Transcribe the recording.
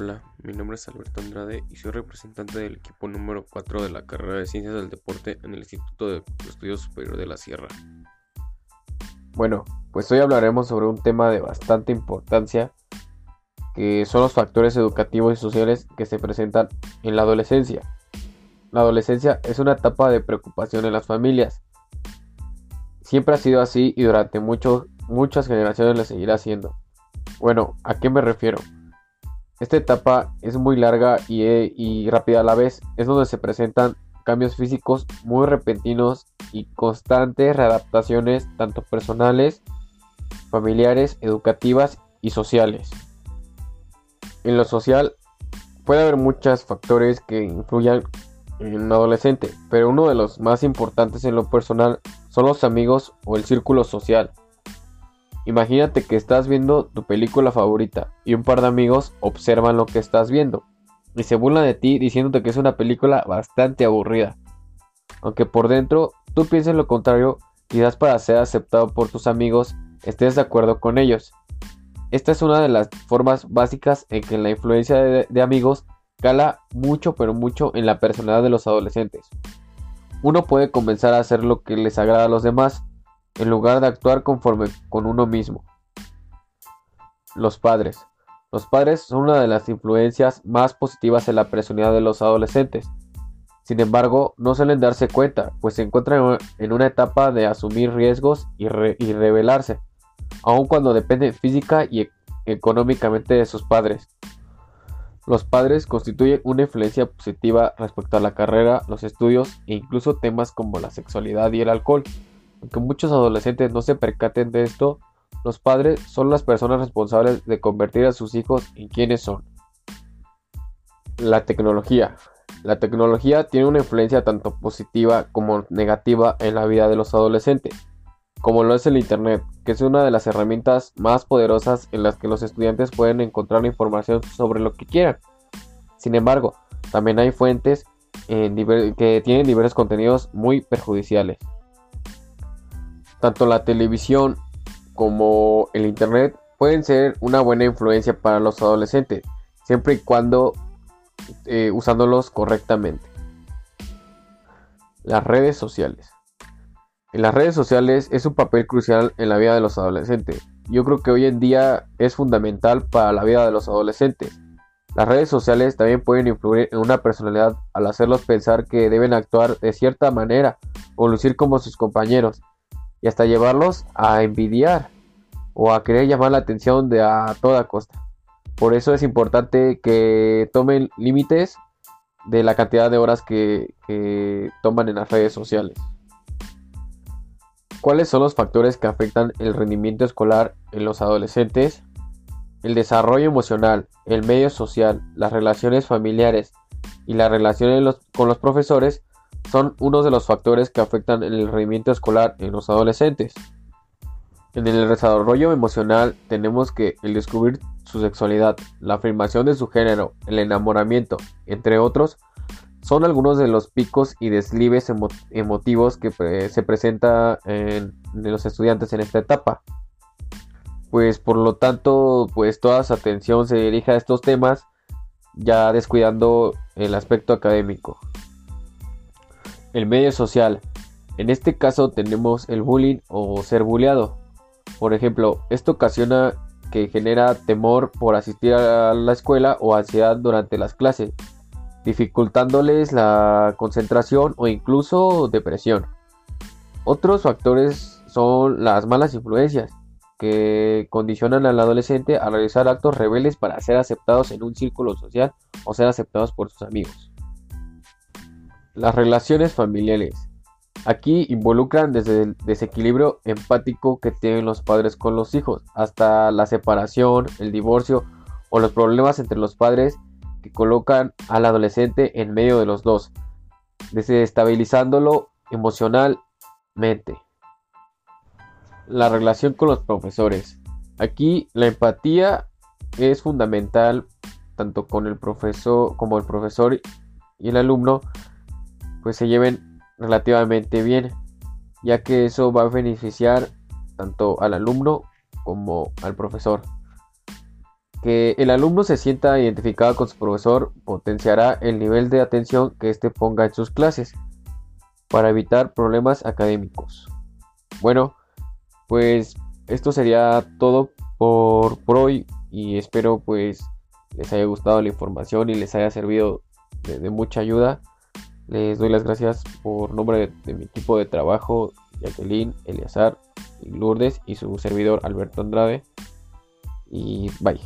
Hola, mi nombre es Alberto Andrade y soy representante del equipo número 4 de la carrera de Ciencias del Deporte en el Instituto de Estudios Superior de la Sierra. Bueno, pues hoy hablaremos sobre un tema de bastante importancia que son los factores educativos y sociales que se presentan en la adolescencia. La adolescencia es una etapa de preocupación en las familias. Siempre ha sido así y durante muchas generaciones lo seguirá siendo. Bueno, ¿a qué me refiero? Esta etapa es muy larga y, rápida a la vez, es donde se presentan cambios físicos muy repentinos y constantes readaptaciones tanto personales, familiares, educativas y sociales. En lo social puede haber muchos factores que influyan en un adolescente, pero uno de los más importantes en lo personal son los amigos o el círculo social. Imagínate que estás viendo tu película favorita y un par de amigos observan lo que estás viendo y se burlan de ti diciéndote que es una película bastante aburrida. Aunque por dentro tú pienses lo contrario, quizás para ser aceptado por tus amigos estés de acuerdo con ellos. Esta es una de las formas básicas en que la influencia de, amigos cala mucho pero mucho en la personalidad de los adolescentes. Uno puede comenzar a hacer lo que les agrada a los demás, en lugar de actuar conforme con uno mismo. Los padres. Los padres son una de las influencias más positivas en la personalidad de los adolescentes. Sin embargo, no suelen darse cuenta, pues se encuentran en una etapa de asumir riesgos y, rebelarse, aun cuando dependen física y e-, económicamente de sus padres. Los padres constituyen una influencia positiva respecto a la carrera, los estudios e incluso temas como la sexualidad y el alcohol. Aunque muchos adolescentes no se percaten de esto, los padres son las personas responsables de convertir a sus hijos en quienes son. La tecnología. La tecnología tiene una influencia tanto positiva como negativa en la vida de los adolescentes, como lo es el Internet, que es una de las herramientas más poderosas en las que los estudiantes pueden encontrar información sobre lo que quieran. Sin embargo, también hay fuentes que tienen diversos contenidos muy perjudiciales. Tanto la televisión como el Internet pueden ser una buena influencia para los adolescentes, siempre y cuando eh, usándolos correctamente. Las redes sociales. En las redes sociales es un papel crucial en la vida de los adolescentes. Yo creo que hoy en día es fundamental para la vida de los adolescentes. Las redes sociales también pueden influir en una personalidad al hacerlos pensar que deben actuar de cierta manera o lucir como sus compañeros y hasta llevarlos a envidiar o a querer llamar la atención de a toda costa. Por eso es importante que tomen límites de la cantidad de horas que, toman en las redes sociales. ¿Cuáles son los factores que afectan el rendimiento escolar en los adolescentes? El desarrollo emocional, el medio social, las relaciones familiares y las relaciones con los profesores son uno de los factores que afectan el rendimiento escolar en los adolescentes. En el desarrollo emocional tenemos que el descubrir su sexualidad, la afirmación de su género, el enamoramiento, entre otros, son algunos de los picos y deslives emotivos que se presenta en, los estudiantes en esta etapa. Pues por lo tanto, pues toda su atención se dirige a estos temas, ya descuidando el aspecto académico. El medio social. En este caso tenemos el bullying o ser bulleado. Por ejemplo, esto ocasiona que genera temor por asistir a la escuela o ansiedad durante las clases, dificultándoles la concentración o incluso depresión. Otros factores son las malas influencias, que condicionan al adolescente a realizar actos rebeldes para ser aceptados en un círculo social o ser aceptados por sus amigos. Las relaciones familiares. Aquí involucran desde el desequilibrio empático que tienen los padres con los hijos, hasta la separación, el divorcio o los problemas entre los padres que colocan al adolescente en medio de los dos, desestabilizándolo emocionalmente. La relación con los profesores. Aquí la empatía es fundamental tanto con el profesor como el profesor y el alumno pues se lleven relativamente bien, ya que eso va a beneficiar tanto al alumno como al profesor. Que el alumno se sienta identificado con su profesor potenciará el nivel de atención que éste ponga en sus clases para evitar problemas académicos. Bueno, pues esto sería todo por, hoy y espero pues les haya gustado la información y les haya servido de, mucha ayuda. Les doy las gracias por nombre de, mi equipo de trabajo, Jacqueline, Eliazar, Lourdes y su servidor Alberto Andrade. Y bye.